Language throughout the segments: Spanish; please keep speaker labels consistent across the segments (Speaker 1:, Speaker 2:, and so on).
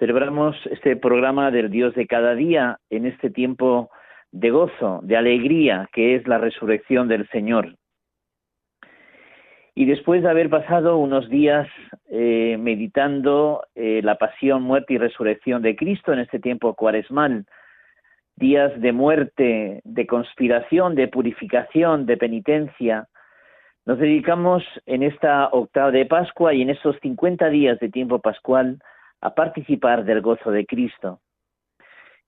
Speaker 1: Celebramos este programa del Dios de cada día en este tiempo de gozo, de alegría, que es la resurrección del Señor. Y después de haber pasado unos días eh, meditando eh, la pasión, muerte y resurrección de Cristo en este tiempo cuaresmal, días de muerte, de conspiración, de purificación, de penitencia, nos dedicamos en esta octava de Pascua y en estos 50 días de tiempo pascual a participar del gozo de Cristo,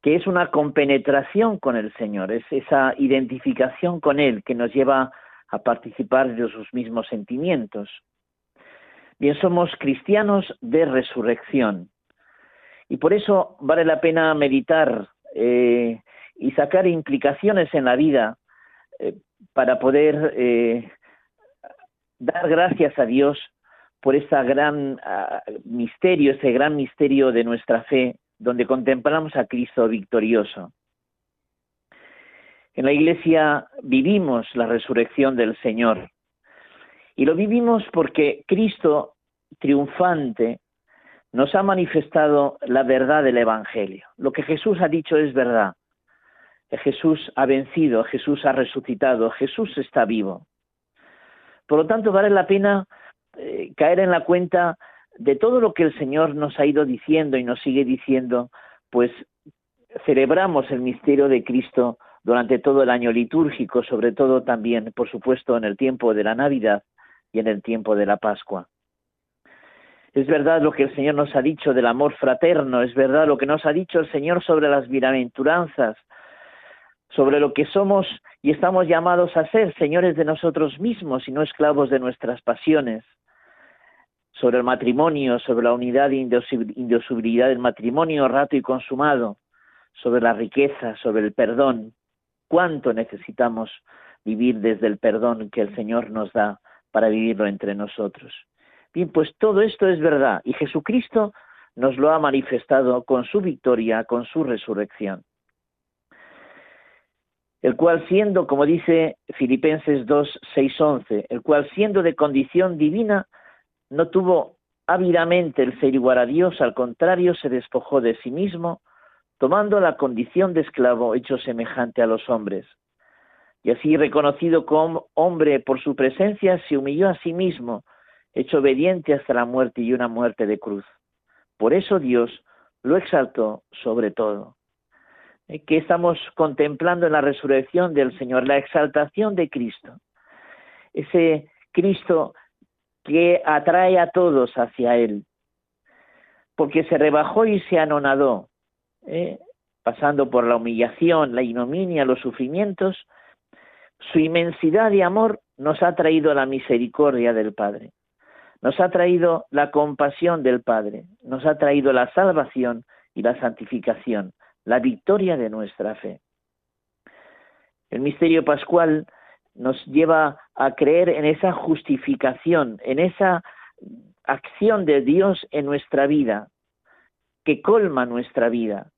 Speaker 1: que es una compenetración con el Señor, es esa identificación con Él que nos lleva a participar de sus mismos sentimientos. Bien, somos cristianos de resurrección y por eso vale la pena meditar eh, y sacar implicaciones en la vida eh, para poder eh, dar gracias a Dios por ese gran ah, misterio, ese gran misterio de nuestra fe, donde contemplamos a Cristo victorioso. En la Iglesia vivimos la resurrección del Señor y lo vivimos porque Cristo triunfante nos ha manifestado la verdad del Evangelio. Lo que Jesús ha dicho es verdad. Jesús ha vencido, Jesús ha resucitado, Jesús está vivo. Por lo tanto, vale la pena eh, caer en la cuenta de todo lo que el Señor nos ha ido diciendo y nos sigue diciendo, pues celebramos el misterio de Cristo durante todo el año litúrgico, sobre todo también, por supuesto, en el tiempo de la Navidad y en el tiempo de la Pascua. Es verdad lo que el Señor nos ha dicho del amor fraterno, es verdad lo que nos ha dicho el Señor sobre las bienaventuranzas, sobre lo que somos y estamos llamados a ser señores de nosotros mismos y no esclavos de nuestras pasiones sobre el matrimonio, sobre la unidad e indisolubilidad del matrimonio rato y consumado, sobre la riqueza, sobre el perdón. ¿Cuánto necesitamos vivir desde el perdón que el Señor nos da para vivirlo entre nosotros? Bien, pues todo esto es verdad y Jesucristo nos lo ha manifestado con su victoria, con su resurrección. El cual siendo, como dice Filipenses 2, 6, 11, el cual siendo de condición divina, no tuvo ávidamente el ser igual a Dios, al contrario, se despojó de sí mismo, tomando la condición de esclavo hecho semejante a los hombres. Y así reconocido como hombre por su presencia, se humilló a sí mismo, hecho obediente hasta la muerte y una muerte de cruz. Por eso Dios lo exaltó sobre todo. Eh, ¿Qué estamos contemplando en la resurrección del Señor? La exaltación de Cristo. Ese Cristo que atrae a todos hacia Él, porque se rebajó y se anonadó, ¿eh? pasando por la humillación, la ignominia, los sufrimientos, su inmensidad de amor nos ha traído la misericordia del Padre, nos ha traído la compasión del Padre, nos ha traído la salvación y la santificación, la victoria de nuestra fe. El misterio pascual nos lleva a creer en esa justificación, en esa acción de Dios en nuestra vida, que colma nuestra vida.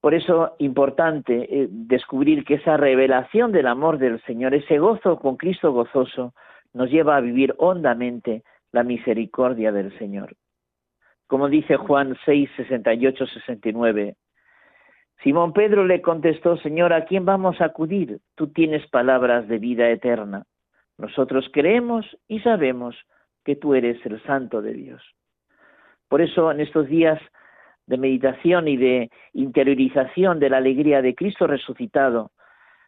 Speaker 1: Por eso importante eh, descubrir que esa revelación del amor del Señor, ese gozo con Cristo gozoso, nos lleva a vivir hondamente la misericordia del Señor. Como dice Juan 6, 68, 69, Simón Pedro le contestó, Señor, ¿a quién vamos a acudir? Tú tienes palabras de vida eterna. Nosotros creemos y sabemos que tú eres el santo de Dios. Por eso en estos días de meditación y de interiorización de la alegría de Cristo resucitado,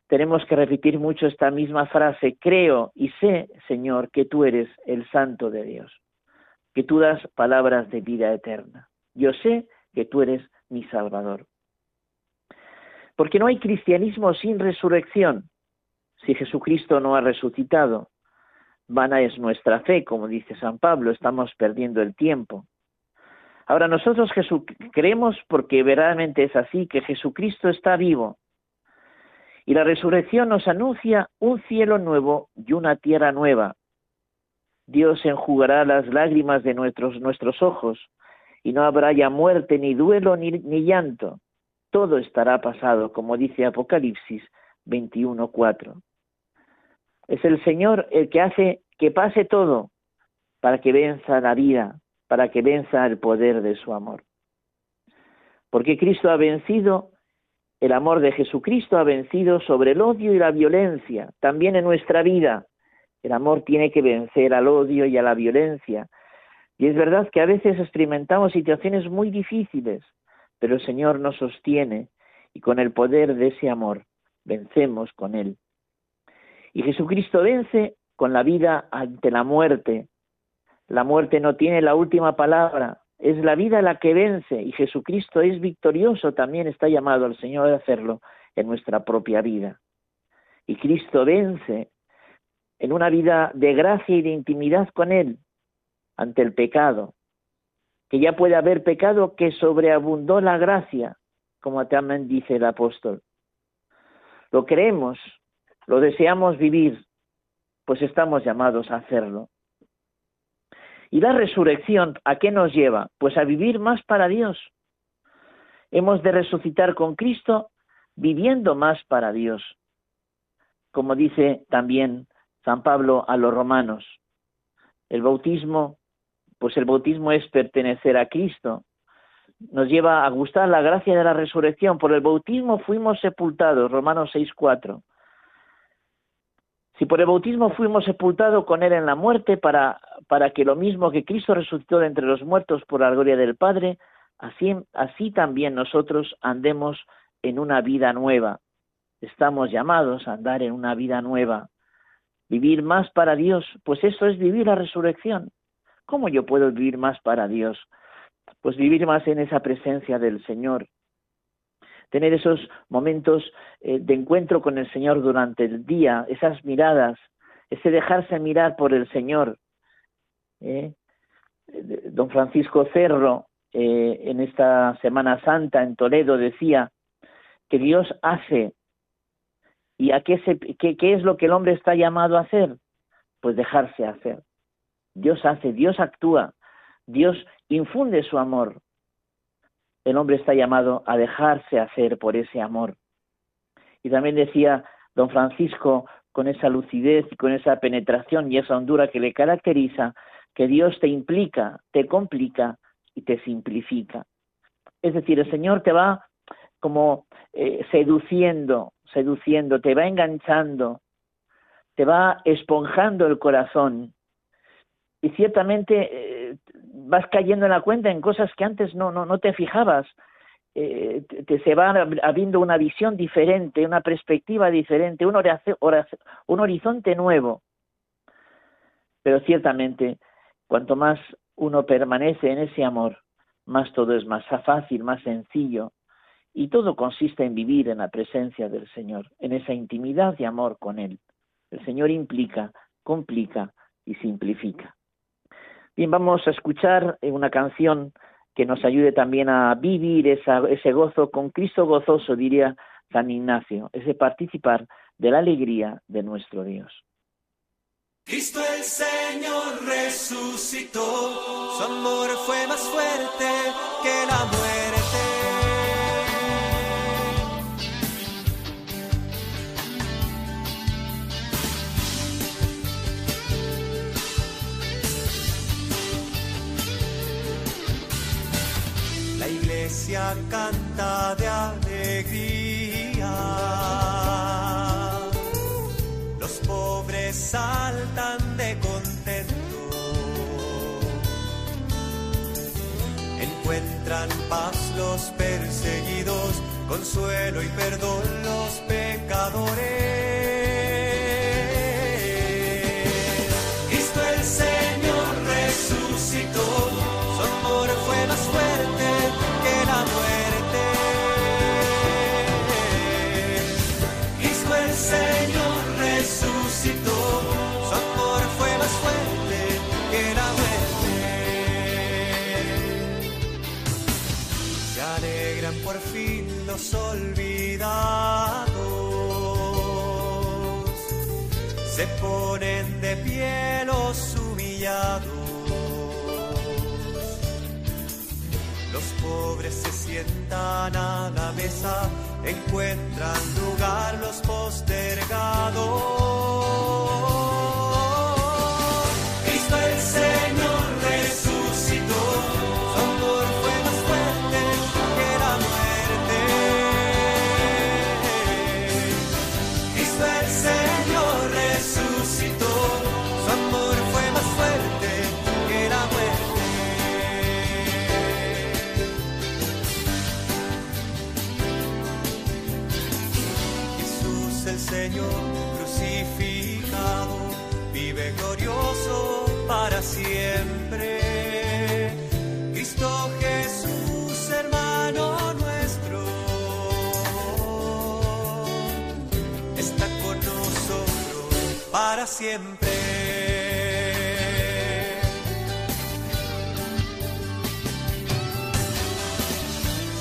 Speaker 1: tenemos que repetir mucho esta misma frase, creo y sé, Señor, que tú eres el santo de Dios, que tú das palabras de vida eterna. Yo sé que tú eres mi Salvador. Porque no hay cristianismo sin resurrección. Si Jesucristo no ha resucitado, Vana es nuestra fe, como dice San Pablo, estamos perdiendo el tiempo. Ahora nosotros creemos porque verdaderamente es así, que Jesucristo está vivo. Y la resurrección nos anuncia un cielo nuevo y una tierra nueva. Dios enjugará las lágrimas de nuestros, nuestros ojos y no habrá ya muerte, ni duelo, ni, ni llanto. Todo estará pasado, como dice Apocalipsis 21.4. Es el Señor el que hace que pase todo para que venza la vida, para que venza el poder de su amor. Porque Cristo ha vencido, el amor de Jesucristo ha vencido sobre el odio y la violencia, también en nuestra vida. El amor tiene que vencer al odio y a la violencia. Y es verdad que a veces experimentamos situaciones muy difíciles, pero el Señor nos sostiene y con el poder de ese amor vencemos con Él. Y Jesucristo vence con la vida ante la muerte. La muerte no tiene la última palabra, es la vida la que vence y Jesucristo es victorioso, también está llamado al Señor a hacerlo en nuestra propia vida. Y Cristo vence en una vida de gracia y de intimidad con Él ante el pecado, que ya puede haber pecado que sobreabundó la gracia, como también dice el apóstol. Lo creemos, lo deseamos vivir, pues estamos llamados a hacerlo. ¿Y la resurrección a qué nos lleva? Pues a vivir más para Dios. Hemos de resucitar con Cristo viviendo más para Dios. Como dice también San Pablo a los romanos, el bautismo, pues el bautismo es pertenecer a Cristo. Nos lleva a gustar la gracia de la resurrección. Por el bautismo fuimos sepultados, Romanos 6.4. Si por el bautismo fuimos sepultados con Él en la muerte para, para que lo mismo que Cristo resucitó de entre los muertos por la gloria del Padre, así, así también nosotros andemos en una vida nueva. Estamos llamados a andar en una vida nueva. Vivir más para Dios, pues eso es vivir la resurrección. ¿Cómo yo puedo vivir más para Dios? Pues vivir más en esa presencia del Señor, tener esos momentos eh, de encuentro con el Señor durante el día, esas miradas, ese dejarse mirar por el Señor. ¿eh? Don Francisco Cerro, eh, en esta Semana Santa en Toledo, decía que Dios hace. ¿Y a qué, se, qué es lo que el hombre está llamado a hacer? Pues dejarse hacer. Dios hace, Dios actúa, Dios infunde su amor, el hombre está llamado a dejarse hacer por ese amor. Y también decía don Francisco, con esa lucidez y con esa penetración y esa hondura que le caracteriza, que Dios te implica, te complica y te simplifica. Es decir, el Señor te va como eh, seduciendo, seduciendo, te va enganchando, te va esponjando el corazón. Y ciertamente eh, vas cayendo en la cuenta en cosas que antes no, no, no te fijabas. Eh, te, se va habiendo una visión diferente, una perspectiva diferente, un, horizonte nuevo. Pero ciertamente, cuanto más uno permanece en ese amor, más todo es más fácil, más sencillo. Y todo consiste en vivir en la presencia del Señor, en esa intimidad y amor con Él. El Señor implica, complica y simplifica. Bien, vamos a escuchar eh, una canción que nos ayude también a vivir ese gozo con Cristo gozoso, diría San Ignacio, ese participar de la alegría de nuestro Dios.
Speaker 2: Cristo el Señor resucitó, su amor fue más fuerte que la muerte. Canta de alegría. Los pobres saltan de contento. Encuentran paz los perseguidos, consuelo y perdón los pecadores. Cristo el Señor resucitó, olvidados se ponen de pie los humillados. Los pobres se sientan a la mesa, encuentran lugar los postergados.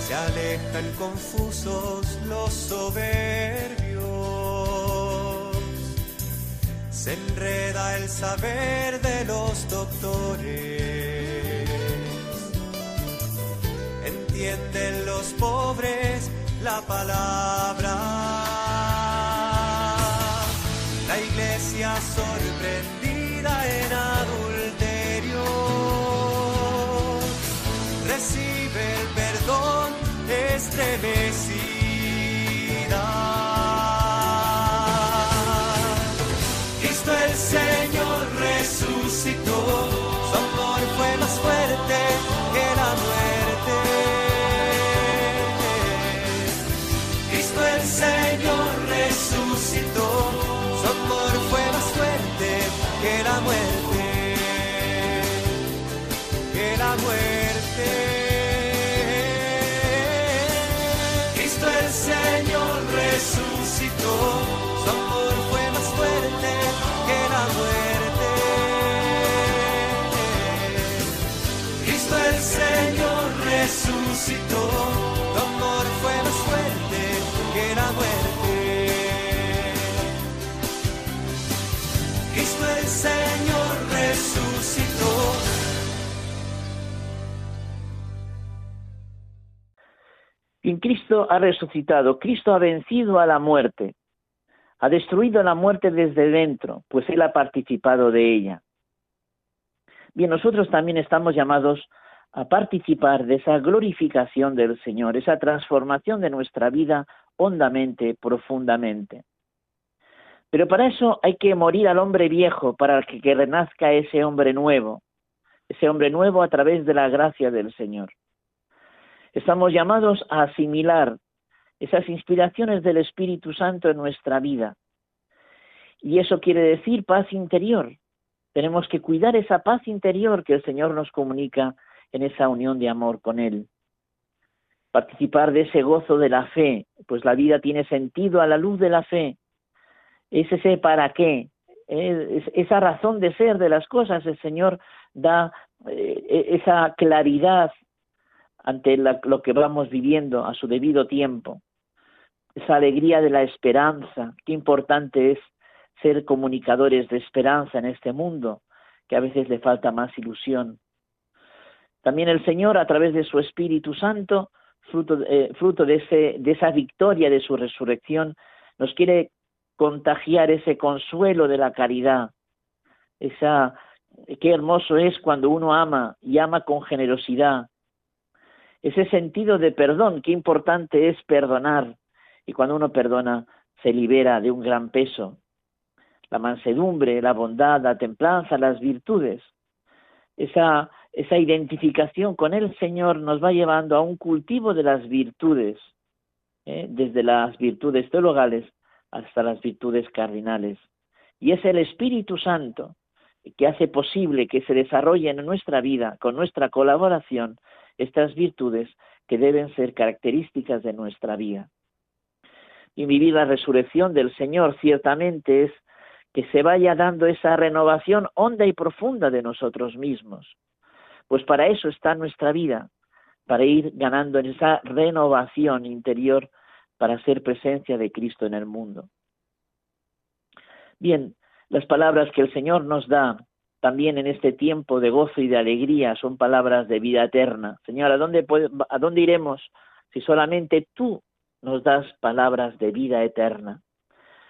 Speaker 2: Se alejan confusos los soberbios se enreda el saber de los doctores. Entienden los pobres la palabra. Estremecida. Señor resucitó, su amor fue más fuerte que la muerte. Cristo el Señor Cristo
Speaker 1: ha resucitado, Cristo ha vencido a la muerte ha destruido la muerte desde dentro, pues Él ha participado de ella. Bien, nosotros también estamos llamados a participar de esa glorificación del Señor, esa transformación de nuestra vida hondamente, profundamente. Pero para eso hay que morir al hombre viejo, para que, que renazca ese hombre nuevo, ese hombre nuevo a través de la gracia del Señor. Estamos llamados a asimilar esas inspiraciones del Espíritu Santo en nuestra vida. Y eso quiere decir paz interior. Tenemos que cuidar esa paz interior que el Señor nos comunica en esa unión de amor con Él. Participar de ese gozo de la fe, pues la vida tiene sentido a la luz de la fe. Es ese para qué, es esa razón de ser de las cosas. El Señor da eh, e-, esa claridad ante lo que vamos viviendo a su debido tiempo esa alegría de la esperanza. Qué importante es ser comunicadores de esperanza en este mundo, que a veces le falta más ilusión. También el Señor, a través de su Espíritu Santo, fruto, eh, fruto de, ese, de esa victoria de su resurrección, nos quiere contagiar ese consuelo de la caridad. Esa, qué hermoso es cuando uno ama y ama con generosidad. Ese sentido de perdón, qué importante es perdonar. Y cuando uno perdona, se libera de un gran peso. La mansedumbre, la bondad, la templanza, las virtudes. Esa, esa identificación con el Señor nos va llevando a un cultivo de las virtudes, ¿eh? desde las virtudes teologales hasta las virtudes cardinales. Y es el Espíritu Santo que hace posible que se desarrollen en nuestra vida, con nuestra colaboración, estas virtudes que deben ser características de nuestra vida y vivir la resurrección del Señor ciertamente es que se vaya dando esa renovación honda y profunda de nosotros mismos. Pues para eso está nuestra vida, para ir ganando en esa renovación interior para ser presencia de Cristo en el mundo. Bien, las palabras que el Señor nos da también en este tiempo de gozo y de alegría son palabras de vida eterna. Señor, ¿a dónde, ¿a dónde iremos si solamente tú nos das palabras de vida eterna?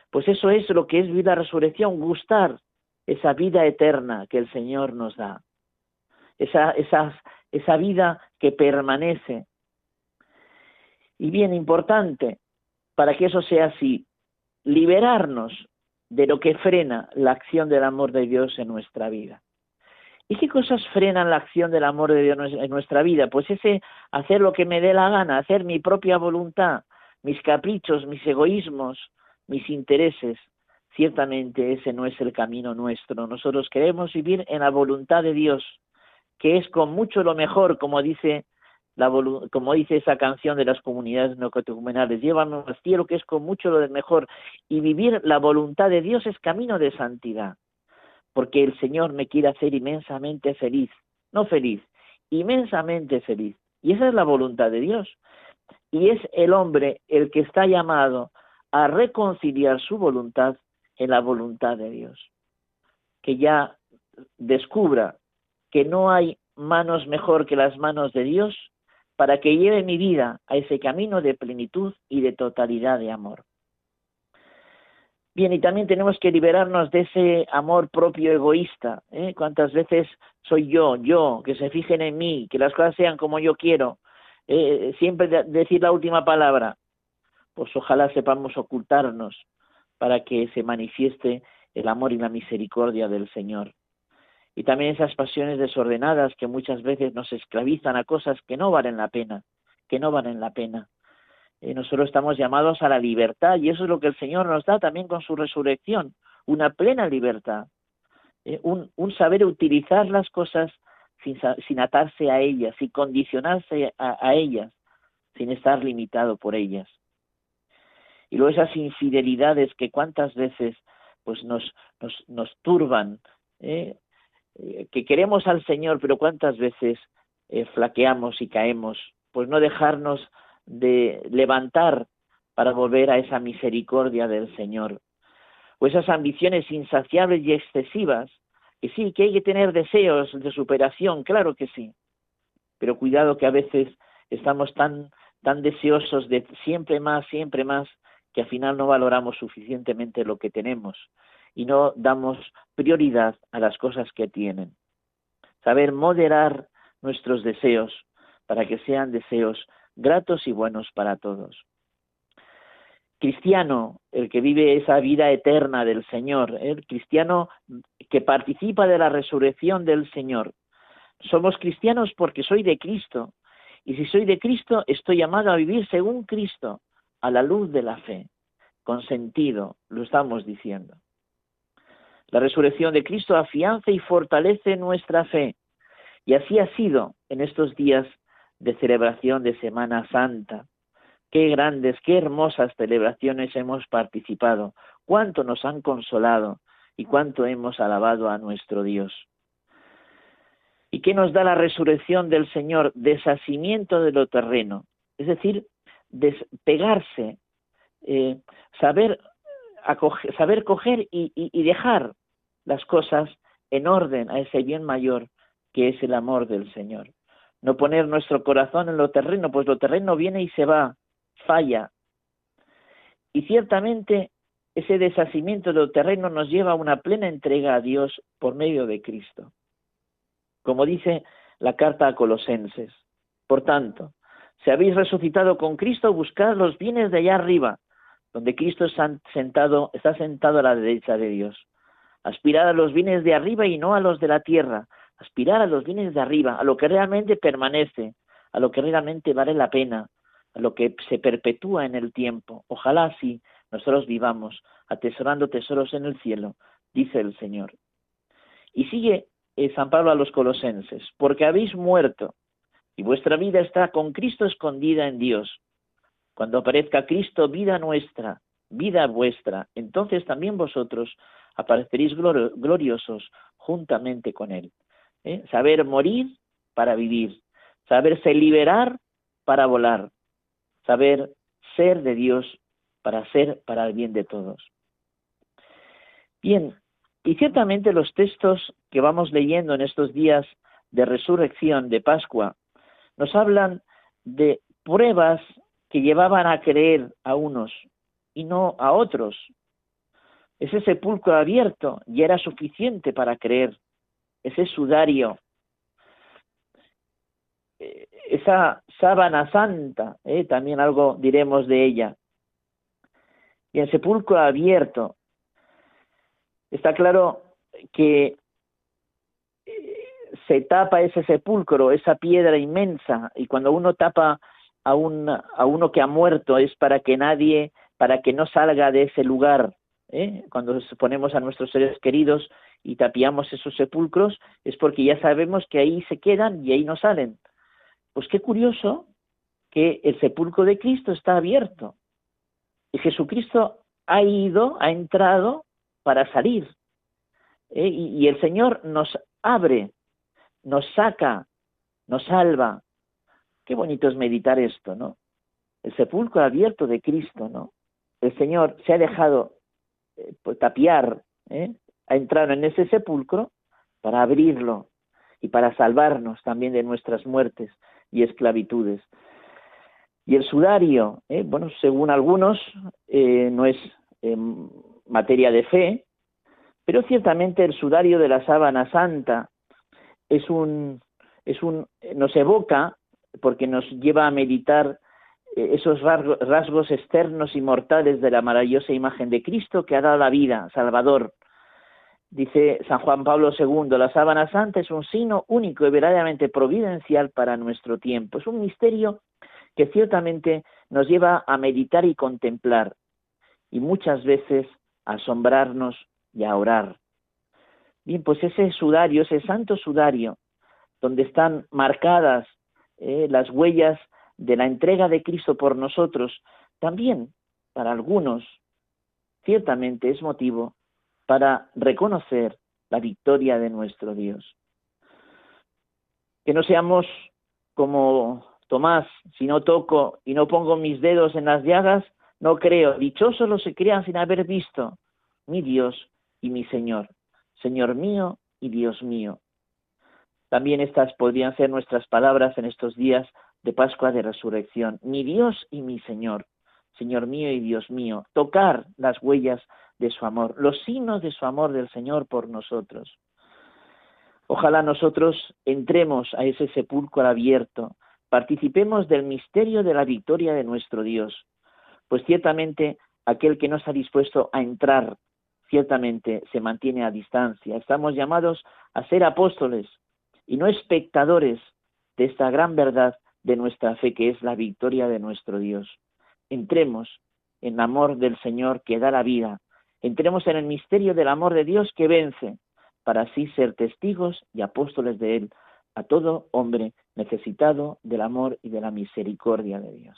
Speaker 1: Pues eso es lo que es vida resurrección, gustar esa vida eterna que el Señor nos da, esa, vida que permanece. Y bien importante, para que eso sea así, liberarnos de lo que frena la acción del amor de Dios en nuestra vida. ¿Y qué cosas frenan la acción del amor de Dios en nuestra vida? Pues ese hacer lo que me dé la gana, hacer mi propia voluntad, mis caprichos, mis egoísmos, mis intereses. Ciertamente ese no es el camino nuestro. Nosotros queremos vivir en la voluntad de Dios, que es con mucho lo mejor, como dice como dice esa canción de las comunidades neocatecumenales, llévanos al cielo que es con mucho lo mejor y vivir la voluntad de Dios es camino de santidad, porque el Señor me quiere hacer inmensamente feliz, no feliz, inmensamente feliz. Y esa es la voluntad de Dios. Y es el hombre el que está llamado a reconciliar su voluntad en la voluntad de Dios. Que ya descubra que no hay manos mejor que las manos de Dios para que lleve mi vida a ese camino de plenitud y de totalidad de amor. Bien, y también tenemos que liberarnos de ese amor propio egoísta. ¿eh? ¿Cuántas veces soy yo, yo, que se fijen en mí, que las cosas sean como yo quiero? Eh, siempre decir la última palabra. Pues ojalá sepamos ocultarnos para que se manifieste el amor y la misericordia del Señor y también esas pasiones desordenadas que muchas veces nos esclavizan a cosas que no valen la pena, que no valen la pena. Eh, nosotros estamos llamados a la libertad y eso es lo que el Señor nos da también con su resurrección, una plena libertad, eh, un, saber utilizar las cosas sin, atarse a ellas, sin condicionarse a, ellas, sin estar limitado por ellas. Y luego esas infidelidades que cuántas veces pues nos, nos, nos turban, ¿eh? Eh, que queremos al Señor, pero cuántas veces eh, flaqueamos y caemos, pues no dejarnos de levantar para volver a esa misericordia del Señor. O esas ambiciones insaciables y excesivas, que sí, que hay que tener deseos de superación, claro que sí, pero cuidado que a veces estamos tan, tan deseosos de siempre más, siempre más, que al final no valoramos suficientemente lo que tenemos y no damos prioridad a las cosas que tienen. Saber moderar nuestros deseos para que sean deseos gratos y buenos para todos. Cristiano, el que vive esa vida eterna del Señor, el cristiano que participa de la resurrección del Señor. Somos cristianos porque soy de Cristo. Y si soy de Cristo, estoy llamado a vivir según Cristo, a la luz de la fe, con sentido, lo estamos diciendo. La resurrección de Cristo afianza y fortalece nuestra fe. Y así ha sido en estos días de celebración de Semana Santa. Qué grandes, qué hermosas celebraciones hemos participado, cuánto nos han consolado y cuánto hemos alabado a nuestro Dios. ¿Y qué nos da la resurrección del Señor? Deshacimiento de lo terreno, es decir, despegarse, eh, saber saber coger y, dejar las cosas en orden a ese bien mayor que es el amor del Señor. No poner nuestro corazón en lo terreno, pues lo terreno viene y se va, falla. Y ciertamente ese deshacimiento de lo terreno nos lleva a una plena entrega a Dios por medio de Cristo. Como dice la carta a Colosenses. Por tanto, si habéis resucitado con Cristo, buscad los bienes de allá arriba, donde Cristo está sentado, está sentado a la derecha de Dios. Aspirar a los bienes de arriba y no a los de la tierra. Aspirar a los bienes de arriba, a lo que realmente permanece, a lo que realmente vale la pena, a lo que se perpetúa en el tiempo. Ojalá así nosotros vivamos, atesorando tesoros en el cielo, dice el Señor. Y sigue eh, San Pablo a los colosenses, porque habéis muerto y vuestra vida está con Cristo escondida en Dios. Cuando aparezca Cristo, vida nuestra, vida vuestra, entonces también vosotros apareceréis gloriosos juntamente con Él. ¿eh? Saber morir para vivir, saberse liberar para volar, saber ser de Dios para ser para el bien de todos. Bien, y ciertamente los textos que vamos leyendo en estos días de resurrección, de Pascua, nos hablan de pruebas que llevaban a creer a unos y no a otros. Ese sepulcro abierto ya era suficiente para creer. Ese sudario, eh, esa sábana santa, eh, también algo diremos de ella. Y el sepulcro abierto, está claro que eh, se tapa ese sepulcro, esa piedra inmensa, y cuando uno tapa a, un, a uno que ha muerto es para que nadie, para que no salga de ese lugar. ¿eh? Cuando ponemos a nuestros seres queridos y tapiamos esos sepulcros es porque ya sabemos que ahí se quedan y ahí no salen. Pues qué curioso que el sepulcro de Cristo está abierto. Y Jesucristo ha ido, ha entrado para salir. ¿eh? Y, y el Señor nos abre nos saca, nos salva. Qué bonito es meditar esto, ¿no? El sepulcro abierto de Cristo, ¿no? El Señor se ha dejado eh, pues, tapiar, ¿eh? ha entrado en ese sepulcro para abrirlo y para salvarnos también de nuestras muertes y esclavitudes. Y el sudario, ¿eh? bueno, según algunos, eh, no es materia de fe, pero ciertamente el sudario de la sábana santa es un, es un, nos evoca porque nos lleva a meditar eh, esos rasgos externos y mortales de la maravillosa imagen de Cristo que ha dado la vida, Salvador. Dice San Juan Pablo II, la sábana santa es un signo único y verdaderamente providencial para nuestro tiempo. Es un misterio que ciertamente nos lleva a meditar y contemplar y muchas veces a asombrarnos y a orar. Bien, pues ese sudario, ese santo sudario, donde están marcadas eh, las huellas de la entrega de Cristo por nosotros, también para algunos, ciertamente es motivo para reconocer la victoria de nuestro Dios. Que no seamos como Tomás, si no toco y no pongo mis dedos en las llagas, no creo. Dichosos los que crean sin haber visto mi Dios y mi Señor. Señor mío y Dios mío. También estas podrían ser nuestras palabras en estos días de Pascua de Resurrección. Mi Dios y mi Señor, Señor mío y Dios mío, tocar las huellas de su amor, los signos de su amor del Señor por nosotros. Ojalá nosotros entremos a ese sepulcro abierto, participemos del misterio de la victoria de nuestro Dios, pues ciertamente aquel que no está dispuesto a entrar ciertamente se mantiene a distancia. Estamos llamados a ser apóstoles y no espectadores de esta gran verdad de nuestra fe que es la victoria de nuestro Dios. Entremos en el amor del Señor que da la vida. Entremos en el misterio del amor de Dios que vence, para así ser testigos y apóstoles de Él a todo hombre necesitado del amor y de la misericordia de Dios.